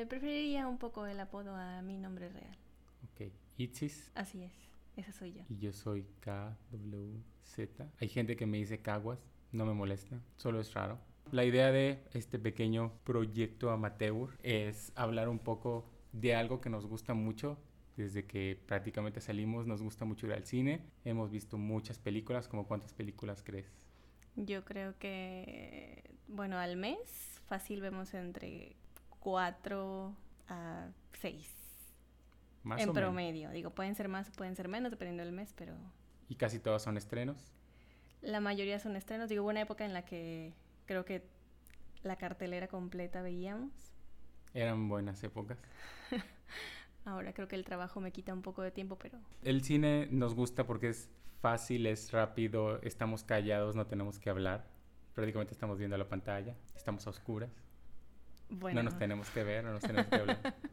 Eh, preferiría un poco el apodo a mi nombre real. Ok. Itzis. Así es, esa soy yo. Y yo soy KWZ. Hay gente que me dice Caguas, no me molesta, solo es raro. La idea de este pequeño proyecto amateur es hablar un poco de algo que nos gusta mucho. Desde que prácticamente salimos nos gusta mucho ir al cine. Hemos visto muchas películas. ¿Como cuántas películas crees? Yo creo que, bueno, al mes fácil vemos entre 4 a 6. Más en o menos. promedio. Digo, pueden ser más o pueden ser menos dependiendo del mes, pero Y casi todas son estrenos. la mayoría son estrenos. Digo, hubo una época en la que creo que la cartelera completa veíamos. Eran buenas épocas. Ahora creo que el trabajo me quita un poco de tiempo, pero El cine nos gusta porque es fácil, es rápido, estamos callados, no tenemos que hablar. Prácticamente estamos viendo la pantalla, estamos a oscuras. Bueno. No nos tenemos que ver, no nos tenemos que hablar.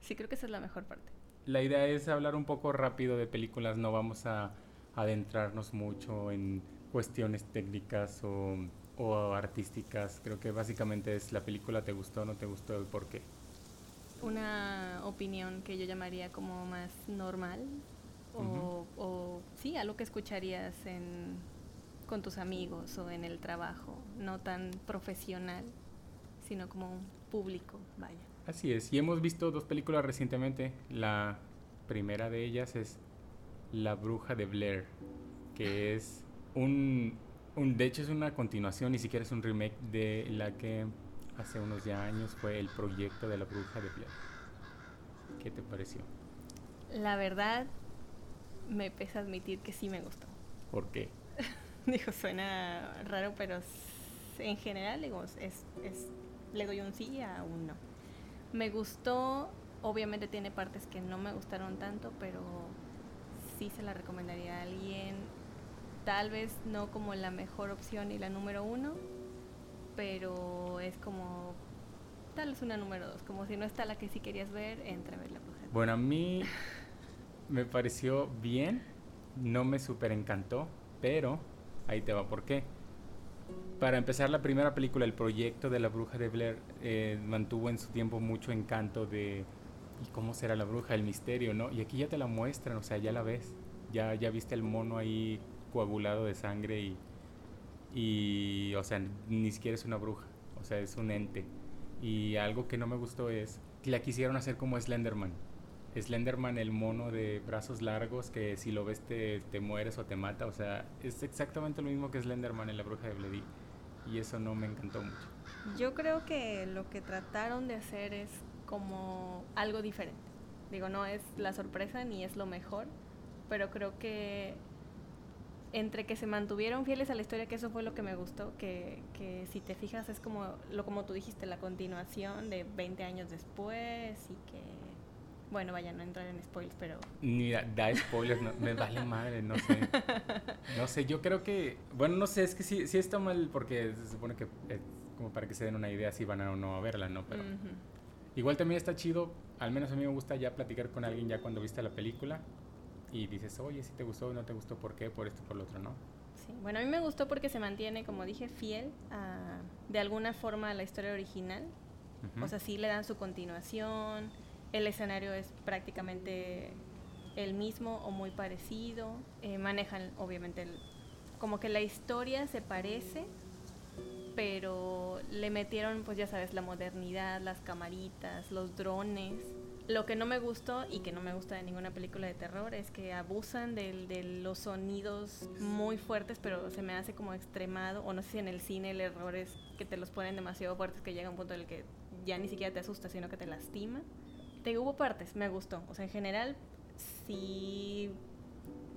Sí, creo que esa es la mejor parte. La idea es hablar un poco rápido de películas, no vamos a adentrarnos mucho en cuestiones técnicas o, o artísticas. Creo que básicamente es la película te gustó, no te gustó, el por qué. Una opinión que yo llamaría como más normal o, o sí, algo que escucharías en, con tus amigos o en el trabajo, no tan profesional, sino como un público, vaya. Así es, y hemos visto dos películas recientemente. La primera de ellas es La Bruja de Blair, que es un, un- de hecho es una continuación, ni siquiera es un remake de la que hace unos ya años fue el proyecto de La Bruja de Blair. ¿Qué te pareció? La verdad, me pesa admitir que sí me gustó. ¿Por qué? Digo, suena raro, pero en general digo, es, es, le doy un sí a un no. Me gustó, obviamente tiene partes que no me gustaron tanto, pero sí se la recomendaría a alguien. Tal vez no como la mejor opción y la número uno, pero es como tal vez una número dos. Como si no está la que sí querías ver, entra a ver la bruja. Bueno, a mí me pareció bien, no me super encantó, pero ahí te va por qué. Para empezar, la primera película, el proyecto de la bruja de Blair, eh, mantuvo en su tiempo mucho encanto de ¿y cómo será la bruja? El misterio, ¿no? Y aquí ya te la muestran, o sea, ya la ves, ya, ya viste el mono ahí coagulado de sangre y, y, o sea, ni siquiera es una bruja, o sea, es un ente. Y algo que no me gustó es que la quisieron hacer como Slenderman. Slenderman, el mono de brazos largos que si lo ves te, te mueres o te mata. O sea, es exactamente lo mismo que Slenderman en La Bruja de Blair. Y eso no me encantó mucho. Yo creo que lo que trataron de hacer es como algo diferente. Digo, no es la sorpresa ni es lo mejor, pero creo que entre que se mantuvieron fieles a la historia, que eso fue lo que me gustó, que, que si te fijas es como, lo como tú dijiste, la continuación de 20 años después y que, bueno, vaya, no entrar en spoilers, pero Ni da, da spoilers, no- me vale madre, no sé. No sé, yo creo que. Bueno, no sé, es que sí, sí está mal porque se supone que es como para que se den una idea si van a o no a verla, ¿no? Pero. ujú. Igual también está chido, al menos a mí me gusta ya platicar con alguien ya cuando viste la película y dices, oye, si te gustó o no te gustó, ¿por qué? Por esto, por lo otro, ¿no? Sí, bueno, a mí me gustó porque se mantiene, como dije, fiel a, de alguna forma a la historia original. Ujú. O sea, sí le dan su continuación, el escenario es prácticamente el mismo o muy parecido, eh, manejan obviamente el- como que la historia se parece, pero le metieron, pues ya sabes, la modernidad, las camaritas, los drones. Lo que no me gustó y que no me gusta de ninguna película de terror es que abusan del- de, los sonidos muy fuertes, pero se me hace como extremado, o no sé si en el cine el error es que te los ponen demasiado fuertes que llega un punto en el que ya ni siquiera te asusta, sino que te lastima. Te hubo partes, me gustó. O sea, en general sí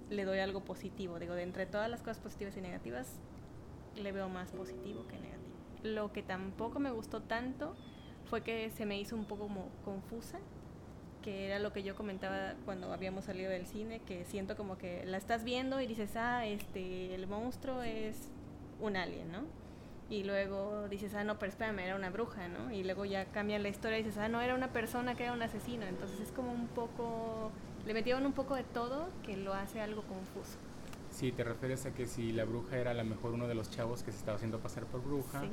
le doy algo positivo. Digo, de entre todas las cosas positivas y negativas, le veo más positivo que negativo. Lo que tampoco me gustó tanto fue que se me hizo un poco como confusa, que era lo que yo comentaba cuando habíamos salido del cine, que siento como que la estás viendo y dices, ah, este, el monstruo es un alien, ¿no? Y luego dices, ah, no, pero espérame, era una bruja, ¿no? Y luego ya cambia la historia y dices, ah, no, era una persona que era un asesino. Entonces es como un poco, le metieron un poco de todo que lo hace algo confuso. Sí, te refieres a que si la bruja era a lo mejor uno de los chavos que se estaba haciendo pasar por bruja, Sí.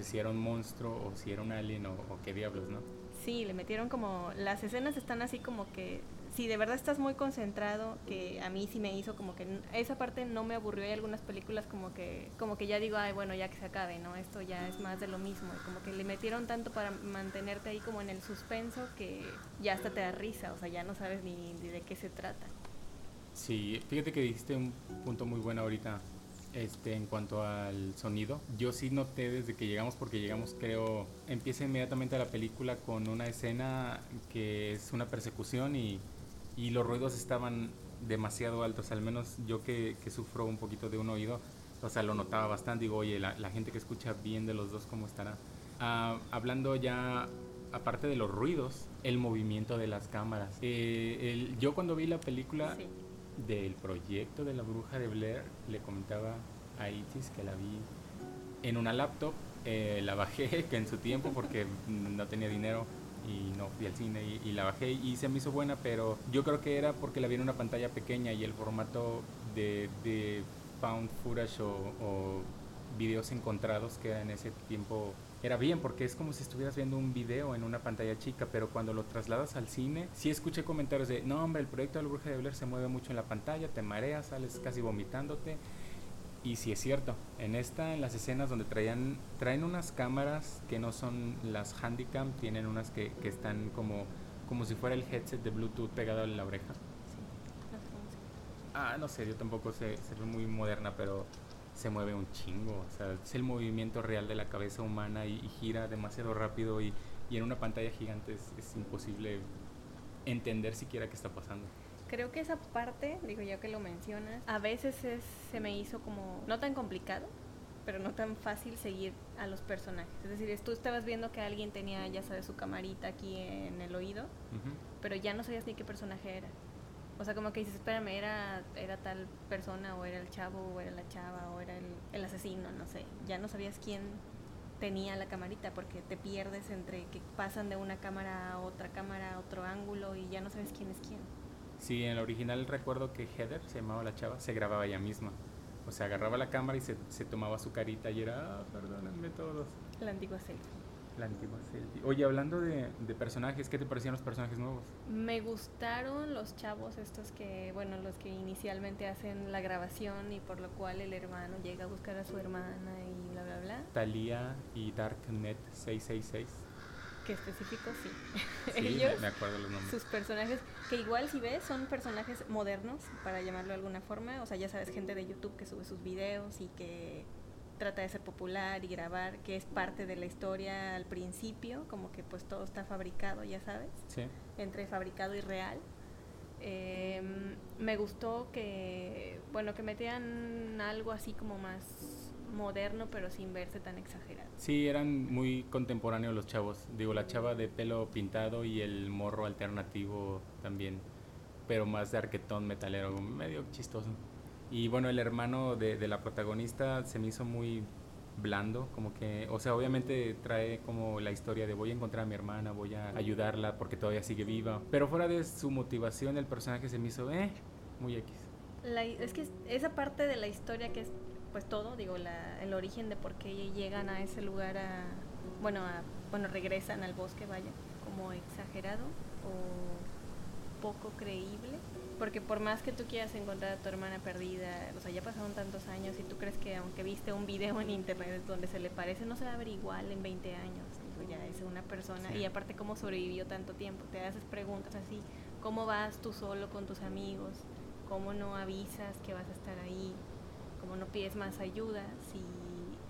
o si era un monstruo, o si era un alien, o, o qué diablos, ¿no? Sí, le metieron como, las escenas están así como que, si de verdad estás muy concentrado, que a mí sí me hizo como que esa parte no me aburrió. Hay algunas películas como que, como que ya digo, ay, bueno, ya que se acabe, ¿no? Esto ya es más de lo mismo. Y como que le metieron tanto para mantenerte ahí como en el suspenso que ya hasta te da risa, o sea, ya no sabes ni, ni de qué se trata. Sí, fíjate que dijiste un punto muy bueno ahorita este, en cuanto al sonido. Yo sí noté desde que llegamos, porque llegamos, creo, empieza inmediatamente la película con una escena que es una persecución y, y los ruidos estaban demasiado altos, al menos yo que, que, sufro un poquito de un oído, o sea, lo notaba bastante, digo, oye, la, la gente que escucha bien de los dos, ¿cómo estará? Ah, hablando ya, aparte de los ruidos, el movimiento de las cámaras. Eh, el, yo cuando vi la película... Sí del proyecto de la bruja de Blair, le comentaba a Itis que la vi en una laptop, eh, la bajé que en su tiempo porque no tenía dinero y no fui al cine y, la bajé y se me hizo buena, pero yo creo que era porque la vi en una pantalla pequeña y el formato de, de found footage o, videos encontrados que en ese tiempo era bien porque es como si estuvieras viendo un video en una pantalla chica, pero cuando lo trasladas al cine, sí escuché comentarios de, no hombre, el proyecto de la bruja de Blair se mueve mucho en la pantalla, te mareas, sales casi vomitándote. Y sí es cierto, en esta, en las escenas donde traían, traen unas cámaras que no son las Handycam, tienen unas que, que están como, como si fuera el headset de Bluetooth pegado en la oreja. Ah, no sé, yo tampoco sé, se ve muy moderna, pero se mueve un chingo, o sea, es el movimiento real de la cabeza humana y, gira demasiado rápido y, y, en una pantalla gigante es, es, imposible entender siquiera qué está pasando. Creo que esa parte, digo ya que lo mencionas, a veces es, se me hizo como no tan complicado, pero no tan fácil seguir a los personajes. Es decir, tú estabas viendo que alguien tenía, ya sabes, su camarita aquí en el oído, uh -huh. pero ya no sabías ni qué personaje era. O sea, como que dices, espérame, era, era tal persona, o era el chavo, o era la chava, o era el, el asesino, no sé. Ya no sabías quién tenía la camarita, porque te pierdes entre que pasan de una cámara a otra cámara, a otro ángulo, y ya no sabes quién es quién. Sí, en el original recuerdo que Heather, se llamaba la chava, se grababa ella misma. O sea, agarraba la cámara y se, se tomaba su carita y era, ah, perdónenme todos. La antigua selfie. La antigua selfie. Oye, hablando de, de, personajes, ¿qué te parecían los personajes nuevos? Me gustaron los chavos estos que, bueno, los que inicialmente hacen la grabación y por lo cual el hermano llega a buscar a su hermana y bla, bla, bla. Talía y Darknet 666. ¿Qué específico? Sí. sí Ellos, me acuerdo los nombres. Sus personajes, que igual si ves, son personajes modernos, para llamarlo de alguna forma. O sea, ya sabes, gente de YouTube que sube sus videos y que trata de ser popular y grabar, que es parte de la historia al principio, como que pues todo está fabricado, ya sabes, sí. entre fabricado y real. Eh, me gustó que, bueno, que metían algo así como más moderno, pero sin verse tan exagerado. Sí, eran muy contemporáneos los chavos. Digo, la chava de pelo pintado y el morro alternativo también, pero más de arquetón metalero, medio chistoso. Y bueno, el hermano de, de, la protagonista se me hizo muy blando, como que, o sea, obviamente trae como la historia de voy a encontrar a mi hermana, voy a ayudarla porque todavía sigue viva. Pero fuera de su motivación, el personaje se me hizo, eh, muy X. La, es que esa parte de la historia que es, pues todo, digo, la, el origen de por qué llegan a ese lugar a, bueno, a, bueno, regresan al bosque, vaya, como exagerado o poco creíble porque por más que tú quieras encontrar a tu hermana perdida, o sea, ya pasaron tantos años y tú crees que aunque viste un video en internet donde se le parece, no se va a ver igual en 20 años. Digo, ya es una persona. Sí. Y aparte, ¿cómo sobrevivió tanto tiempo? Te haces preguntas así, ¿cómo vas tú solo con tus amigos? ¿Cómo no avisas que vas a estar ahí? ¿Cómo no pides más ayuda si,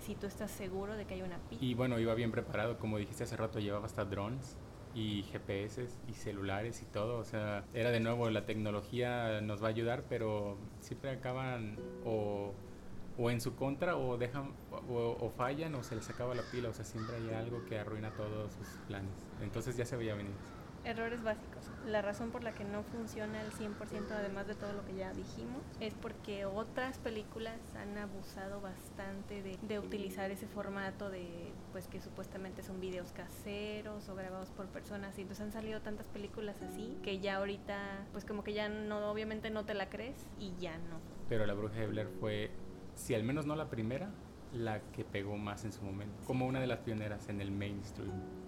si tú estás seguro de que hay una pista? Y bueno, iba bien preparado, como dijiste hace rato, llevaba hasta drones y GPS y celulares y todo. O sea, era de nuevo, la tecnología nos va a ayudar, pero siempre acaban o, o en su contra o dejan o, o, fallan o se les acaba la pila. O sea, siempre hay algo que arruina todos sus planes. Entonces ya se veía venir. Errores básicos. La razón por la que no funciona al 100%, además de todo lo que ya dijimos, es porque otras películas han abusado bastante de, utilizar ese formato de, pues que supuestamente son videos caseros o grabados por personas y entonces han salido tantas películas así que ya ahorita pues como que ya no obviamente no te la crees y ya no. Pero La Bruja de Blair fue si al menos no la primera, la que pegó más en su momento, como una de las pioneras en el mainstream.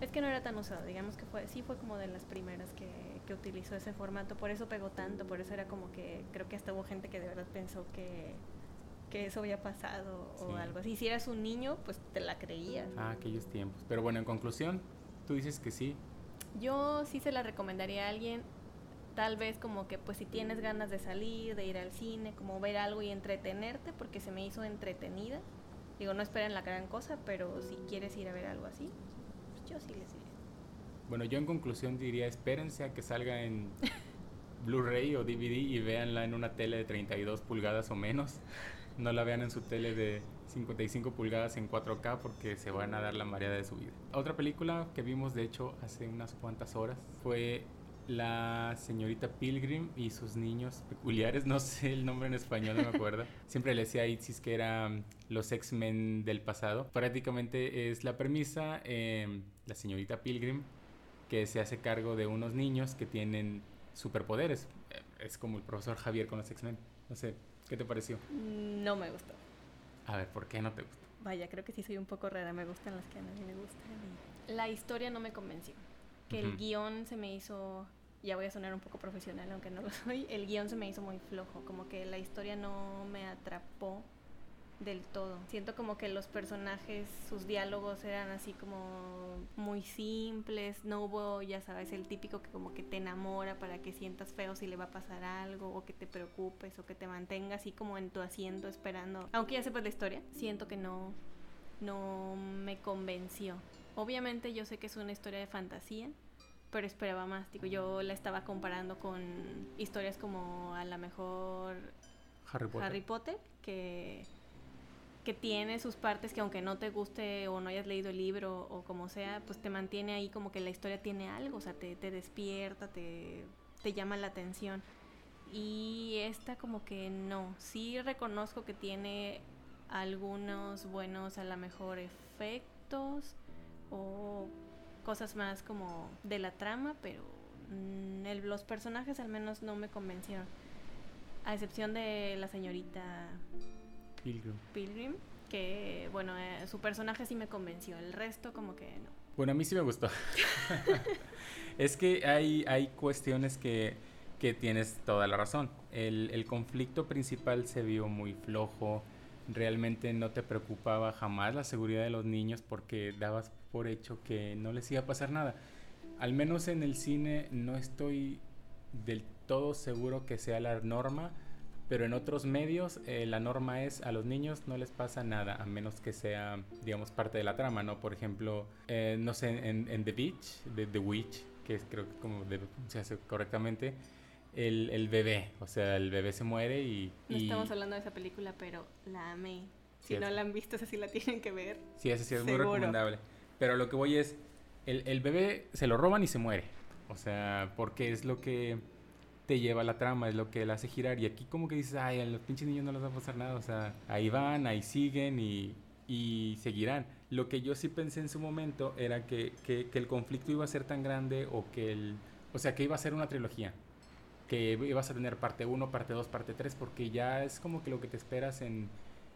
Es que no era tan usado, digamos que fue, sí fue como de las primeras que, que utilizó ese formato, por eso pegó tanto, por eso era como que creo que hasta hubo gente que de verdad pensó que, que eso había pasado o algo así. Si eras un niño, pues te la creías. Ah, aquellos tiempos. Pero bueno, en conclusión, tú dices que sí. Yo sí se la recomendaría a alguien, tal vez como que pues si tienes ganas de salir, de ir al cine, como ver algo y entretenerte, porque se me hizo entretenida. Digo, no esperen la gran cosa, pero si quieres ir a ver algo así, yo sí les. Bueno, yo en conclusión diría, espérense a que salga en Blu-ray o DVD y véanla en una tele de 32 pulgadas o menos. No la vean en su tele de 55 pulgadas en 4K porque se van a dar la mareada de su vida. Otra película que vimos de hecho hace unas cuantas horas fue La señorita Pilgrim y sus niños peculiares, no sé el nombre en español, no me acuerdo. Siempre le decía a Itzis que eran los X-Men del pasado. Prácticamente es la premisa, eh, la señorita Pilgrim que se hace cargo de unos niños que tienen superpoderes. Es como el profesor Javier con los X-Men. No sé, ¿qué te pareció? No me gustó. A ver, ¿por qué no te gustó? Vaya, creo que sí soy un poco rara, me gustan las que a nadie le gustan. y La historia no me convenció. Que el guion se me hizo, ya voy a sonar un poco profesional, aunque no lo soy, el guion se me hizo muy flojo, como que la historia no me atrapó del todo. Siento como que los personajes, sus diálogos eran así como muy simples, no hubo, ya sabes, el típico que como que te enamora para que sientas feo si le va a pasar algo, o que te preocupes, o que te mantenga así como en tu asiento esperando. Aunque ya sepas la historia, siento que no, no me convenció. Obviamente yo sé que es una historia de fantasía, pero esperaba más. Digo, yo la estaba comparando con historias como a lo mejor Harry Potter. Harry Potter, que, que tiene sus partes que aunque no te guste o no hayas leído el libro o como sea, pues te mantiene ahí como que la historia tiene algo, o sea, te, te despierta, te, te llama la atención. Y esta como que no, sí reconozco que tiene algunos buenos a lo mejor efectos o cosas más como de la trama, pero mm, el- los personajes al menos no me convencieron. A excepción de la señorita Pilgrim. Pilgrim, que bueno, eh, su personaje sí me convenció, el resto como que no. Bueno, a mí sí me gustó. es que hay, hay cuestiones que, que tienes toda la razón. El, el conflicto principal se vio muy flojo. Realmente no te preocupaba jamás la seguridad de los niños porque dabas por hecho que no les iba a pasar nada. Al menos en el cine no estoy del todo seguro que sea la norma, pero en otros medios eh, la norma es a los niños no les pasa nada, a menos que sea, digamos, parte de la trama, ¿no? Por ejemplo, eh, no sé, en, en The Beach, de The Witch, que es creo que como debe pronunciarse correctamente, el, el bebé, o sea, el bebé se muere y... No y- estamos hablando de esa película, pero la amé. Si Sí, no la han visto, esa sí la tienen que ver. Sí, ese sí es muy recomendable. Pero lo que voy es, el, el bebé se lo roban y se muere. O sea, porque es lo que te lleva la trama, es lo que la hace girar. Y aquí como que dices, ay, a los pinches niños no les va a pasar nada. O sea, ahí van, ahí siguen y, y seguirán. Lo que yo sí pensé en su momento era que, que, que el conflicto iba a ser tan grande o que el... O sea, que iba a ser una trilogía. Que ibas a tener parte 1, parte 2, parte 3, porque ya es como que lo que te esperas en,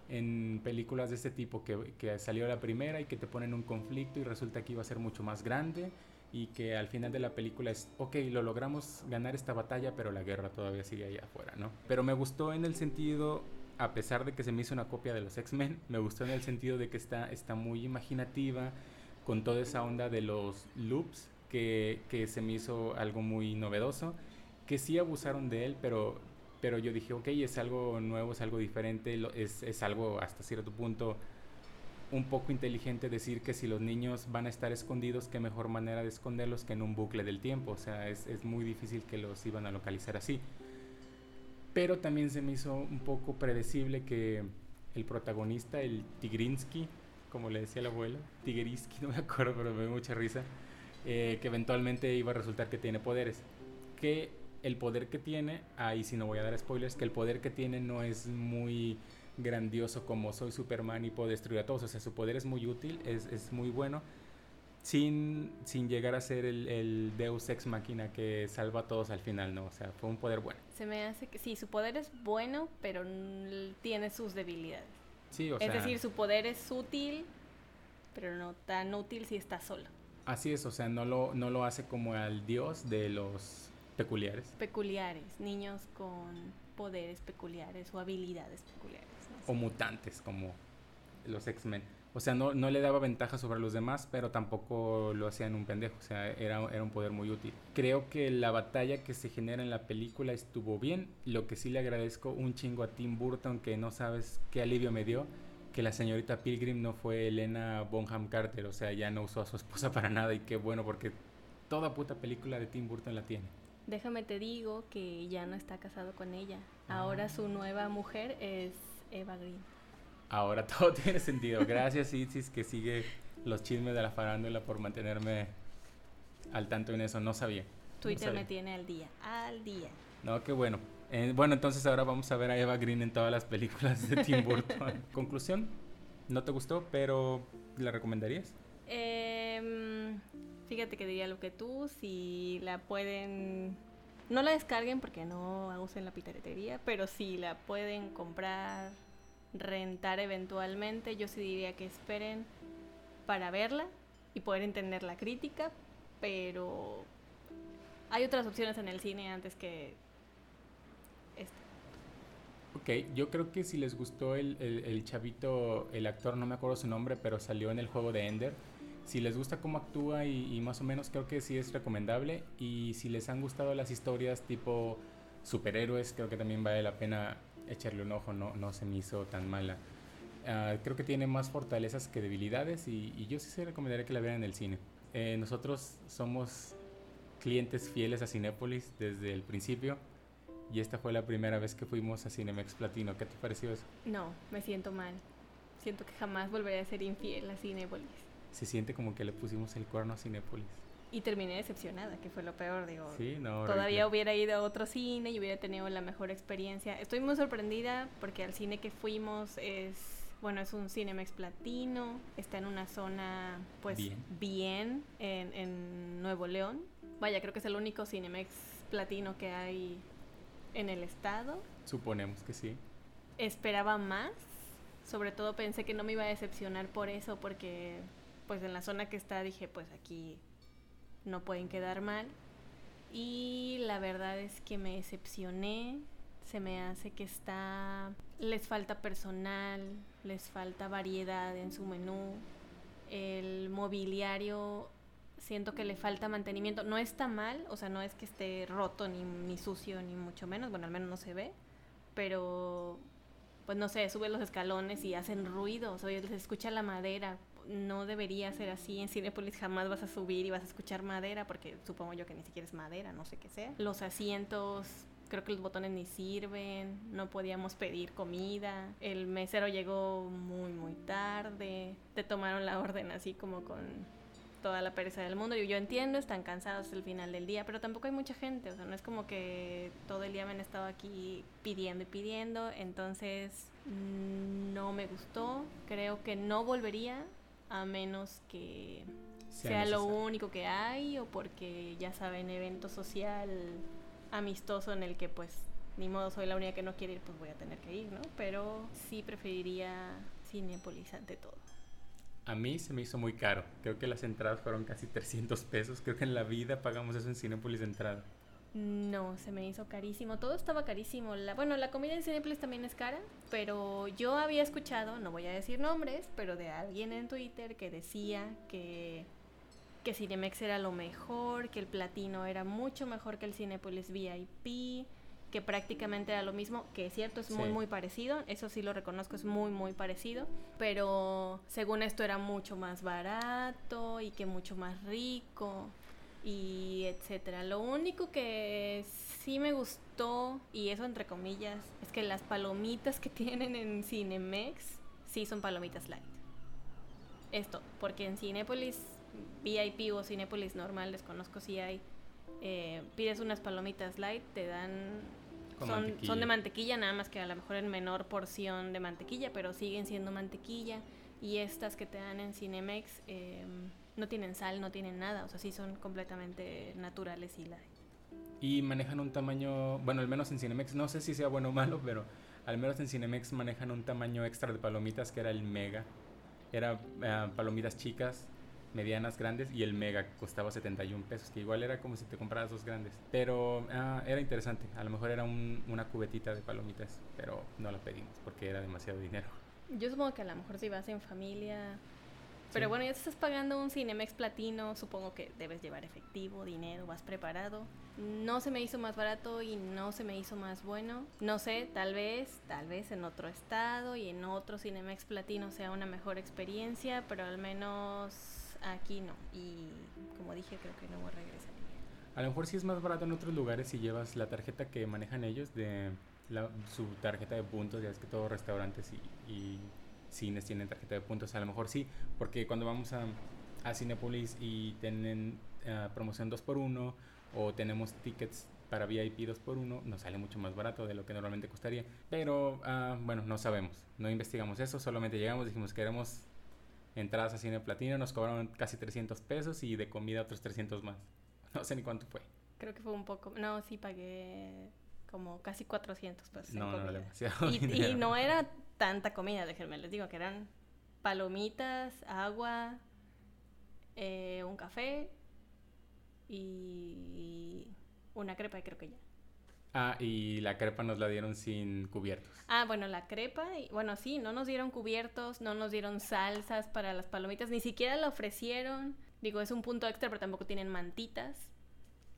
en películas de este tipo, que, que salió la primera y que te ponen un conflicto y resulta que iba a ser mucho más grande y que al final de la película es, ok, lo logramos ganar esta batalla, pero la guerra todavía sigue allá afuera, ¿no? Pero me gustó en el sentido, a pesar de que se me hizo una copia de los X-Men, me gustó en el sentido de que está, está muy imaginativa, con toda esa onda de los loops, que, que se me hizo algo muy novedoso, que sí abusaron de él, pero, pero yo dije, ok, es algo nuevo, es algo diferente, es, es algo hasta cierto punto un poco inteligente decir que si los niños van a estar escondidos, qué mejor manera de esconderlos que en un bucle del tiempo. O sea, es, es muy difícil que los iban a localizar así. Pero también se me hizo un poco predecible que el protagonista, el Tigrinsky, como le decía el abuelo, Tigrinsky, no me acuerdo, pero me dio mucha risa, eh, que eventualmente iba a resultar que tiene poderes. Que el poder que tiene, ahí sí no voy a dar spoilers, que el poder que tiene no es muy grandioso como soy Superman y puedo destruir a todos. O sea, su poder es muy útil, es, es muy bueno, sin, sin llegar a ser el, el Deus Ex Máquina que salva a todos al final, ¿no? O sea, fue un poder bueno. Se me hace que sí, su poder es bueno, pero tiene sus debilidades. Sí, o es sea, decir, su poder es útil, pero no tan útil si está solo. Así es, o sea, no lo, no lo hace como al dios de los peculiares. Peculiares, niños con poderes peculiares o habilidades peculiares. O mutantes, como los X-Men. O sea, no, no le daba ventaja sobre los demás, pero tampoco lo hacía en un pendejo. O sea, era, era un poder muy útil. Creo que la batalla que se genera en la película estuvo bien. Lo que sí le agradezco un chingo a Tim Burton, que no sabes qué alivio me dio, que la señorita Pilgrim no fue Elena Bonham Carter. O sea, ya no usó a su esposa para nada. Y qué bueno, porque toda puta película de Tim Burton la tiene. Déjame te digo que ya no está casado con ella. Ahora su nueva mujer es Eva Green. Ahora todo tiene sentido. Gracias, Isis, que sigue los chismes de la farándula por mantenerme al tanto en eso. No sabía. Twitter me tiene al día, al día. No, qué bueno. Eh, bueno, entonces ahora vamos a ver a Eva Green en todas las películas de Tim Burton. Conclusión, no te gustó, pero ¿la recomendarías? Eh, fíjate que diría lo que tú, si la pueden, no la descarguen porque no usen la piratería, pero si la pueden comprar rentar eventualmente, yo sí diría que esperen para verla y poder entender la crítica, pero hay otras opciones en el cine antes que esta. Ok, yo creo que si les gustó el, el, chavito, el actor, no me acuerdo su nombre, pero salió en el juego de Ender. Si les gusta cómo actúa y, y más o menos creo que sí es recomendable. Y si les han gustado las historias tipo superhéroes, creo que también vale la pena echarle un ojo, no, no se me hizo tan mala. Ah, creo que tiene más fortalezas que debilidades y, yo sí se recomendaría que la vean en el cine. Eh, nosotros somos clientes fieles a Cinépolis desde el principio y esta fue la primera vez que fuimos a Cinemex Platino. ¿Qué te pareció eso? No, me siento mal. Siento que jamás volveré a ser infiel a Cinépolis. Se siente como que le pusimos el cuerno a Cinépolis y terminé decepcionada, que fue lo peor, digo. Sí, no, todavía hubiera ido a otro cine y hubiera tenido la mejor experiencia. Estoy muy sorprendida porque al cine que fuimos es, bueno, es un Cinemex Platino, está en una zona, pues, bien, en, en, Nuevo León. Vaya, creo que es el único Cinemex Platino que hay en el estado. Suponemos que sí. Esperaba más, sobre todo pensé que no me iba a decepcionar por eso, porque, pues, en la zona que está dije, pues, aquí no pueden quedar mal. Y la verdad es que me decepcioné, se me hace que está, les falta personal, les falta variedad en su menú, el mobiliario siento que le falta mantenimiento, no está mal, o sea, no es que esté roto ni, ni sucio ni mucho menos, bueno, al menos no se ve, pero pues no sé, sube los escalones y hacen ruido, o sea, se escucha la madera, no debería ser así. En Cinepolis jamás vas a subir y vas a escuchar madera, porque supongo yo que ni siquiera es madera, no sé qué sea. Los asientos, creo que los botones ni sirven, no podíamos pedir comida, el mesero llegó muy, muy tarde, te tomaron la orden así como con toda la pereza del mundo. Y yo entiendo, están cansados el final del día, pero tampoco hay mucha gente, o sea, no es como que todo el día me han estado aquí pidiendo y pidiendo, entonces no me gustó, creo que no volvería a menos que sea, lo único que hay o porque ya saben, evento social amistoso en el que pues ni modo soy la única que no quiere ir, pues voy a tener que ir, ¿no? Pero sí preferiría Cinepolis ante todo. A mí se me hizo muy caro. Creo que las entradas fueron casi 300 pesos. Creo que en la vida pagamos eso en Cinepolis de entrada. No, se me hizo carísimo. Todo estaba carísimo. La, bueno, la comida en Cinepolis también es cara, pero yo había escuchado, no voy a decir nombres, pero de alguien en Twitter que decía que, que Cinemex era lo mejor, que el platino era mucho mejor que el Cinepolis VIP, que prácticamente era lo mismo, que es cierto, es muy, muy parecido, eso sí lo reconozco, es muy, muy parecido, pero según esto era mucho más barato y que mucho más rico y etcétera. Lo único que sí me gustó, y eso entre comillas, es que las palomitas que tienen en Cinemex sí son palomitas light. Esto, porque en Cinepolis VIP o Cinepolis normal, desconozco si hay, eh, pides unas palomitas light, te dan... Son, son de mantequilla, nada más que a lo mejor en menor porción de mantequilla, pero siguen siendo mantequilla. Y estas que te dan en Cinemex, eh, no tienen sal, no tienen nada, o sea, sí son completamente naturales y la... Y manejan un tamaño, bueno, al menos en Cinemex, no sé si sea bueno o malo, pero al menos en Cinemex manejan un tamaño extra de palomitas que era el mega. Era eh, palomitas chicas medianas grandes y el mega costaba 71 pesos, que igual era como si te compraras dos grandes. Pero ah, era interesante, a lo mejor era una cubetita de palomitas, pero no la pedimos porque era demasiado dinero. Yo supongo que a lo mejor si vas en familia pero bueno, ya te estás pagando un Cinemex Platino, supongo que debes llevar efectivo, dinero, vas preparado. No se me hizo más barato y no se me hizo más bueno. No sé, tal vez, tal vez en otro estado y en otro Cinemex Platino sea una mejor experiencia, pero al menos aquí no. Y como dije, creo que no voy a regresar. A lo mejor sí es más barato en otros lugares si llevas la tarjeta que manejan ellos de su tarjeta de puntos, ya es que todos restaurantes y cines tienen tarjeta de puntos, a lo mejor sí, porque cuando vamos a, a Cinepolis y tienen uh, promoción 2x1 o tenemos tickets para VIP 2x1, nos sale mucho más barato de lo que normalmente costaría. Pero uh, bueno, no sabemos, no investigamos eso, solamente llegamos, dijimos que queremos entradas a Cine Platino, nos cobraron casi 300 pesos y de comida otros 300 más. No sé ni cuánto fue. Creo que fue un poco, no, sí pagué como casi 400 pesos. No, no, demasiado. Y, y, no era tanta comida, déjenme les digo que eran palomitas, agua, eh, un café y una crepa, y creo que ya. Ah, y la crepa nos la dieron sin cubiertos. Ah, bueno, la crepa, y, bueno, sí, no nos dieron cubiertos, no nos dieron salsas para las palomitas, ni siquiera la ofrecieron. Digo, es un punto extra, pero tampoco tienen mantitas.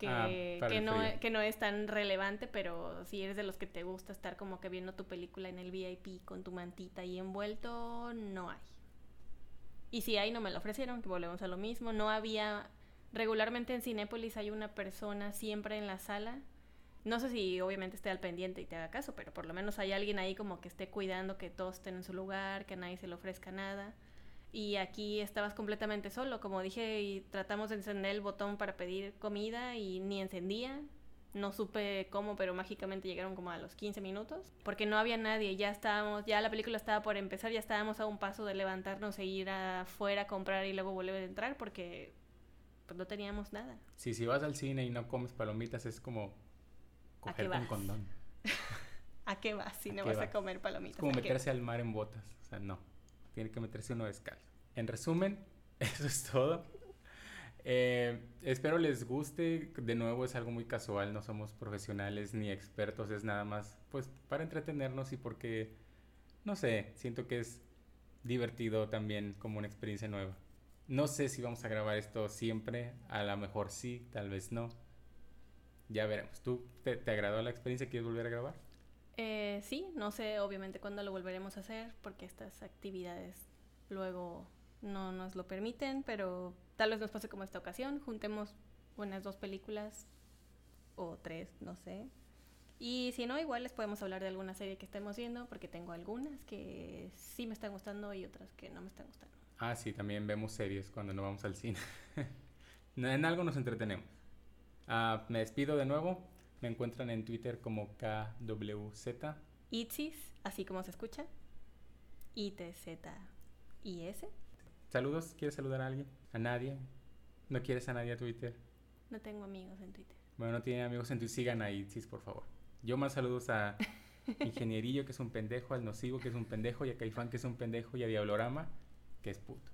Ah, que, no, que no es tan relevante, pero si eres de los que te gusta estar como que viendo tu película en el VIP con tu mantita y envuelto, no hay. Y si hay, no me lo ofrecieron, que volvemos a lo mismo. No había, regularmente en Cinépolis hay una persona siempre en la sala. No sé si obviamente esté al pendiente y te haga caso, pero por lo menos hay alguien ahí como que esté cuidando que todos estén en su lugar, que a nadie se le ofrezca nada y aquí estabas completamente solo. Como dije, y tratamos de encender el botón para pedir comida y ni encendía. No supe cómo, pero mágicamente llegaron como a los 15 minutos. Porque no había nadie, ya estábamos, ya la película estaba por empezar, ya estábamos a un paso de levantarnos e ir afuera a comprar y luego volver a entrar porque pues no teníamos nada. Sí, si vas al cine y no comes palomitas es como coger un condón. ¿A qué vas si no vas, a comer palomitas? Es como meterse al mar en botas, o sea, no tiene que meterse uno descalzo. En resumen, eso es todo. Eh, espero les guste. De nuevo es algo muy casual, no somos profesionales ni expertos, es nada más pues para entretenernos y porque, no sé, siento que es divertido también como una experiencia nueva. No sé si vamos a grabar esto siempre, a lo mejor sí, tal vez no. Ya veremos. ¿Tú te, te agradó la experiencia? ¿Quieres volver a grabar? Eh, sí, no sé obviamente cuándo lo volveremos a hacer porque estas actividades luego no nos lo permiten, pero tal vez nos pase como esta ocasión, juntemos unas dos películas o tres, no sé. Y si no, igual les podemos hablar de alguna serie que estemos viendo, porque tengo algunas que sí me están gustando y otras que no me están gustando. Ah, sí, también vemos series cuando no vamos al cine. en algo nos entretenemos. Ah, me despido de nuevo. Me encuentran en Twitter como KWZ. Itzis, así como se escucha. I-T-Z-I-S. Saludos, ¿quieres saludar a alguien? ¿A nadie? ¿No quieres a nadie a Twitter? No tengo amigos en Twitter. Bueno, no tienen amigos en Twitter, sigan a Itzis, por favor. Yo más saludos a Ingenierillo, que es un pendejo, al Nocivo, que es un pendejo, y a Caifán, que es un pendejo, y a Diablorama, que es puto.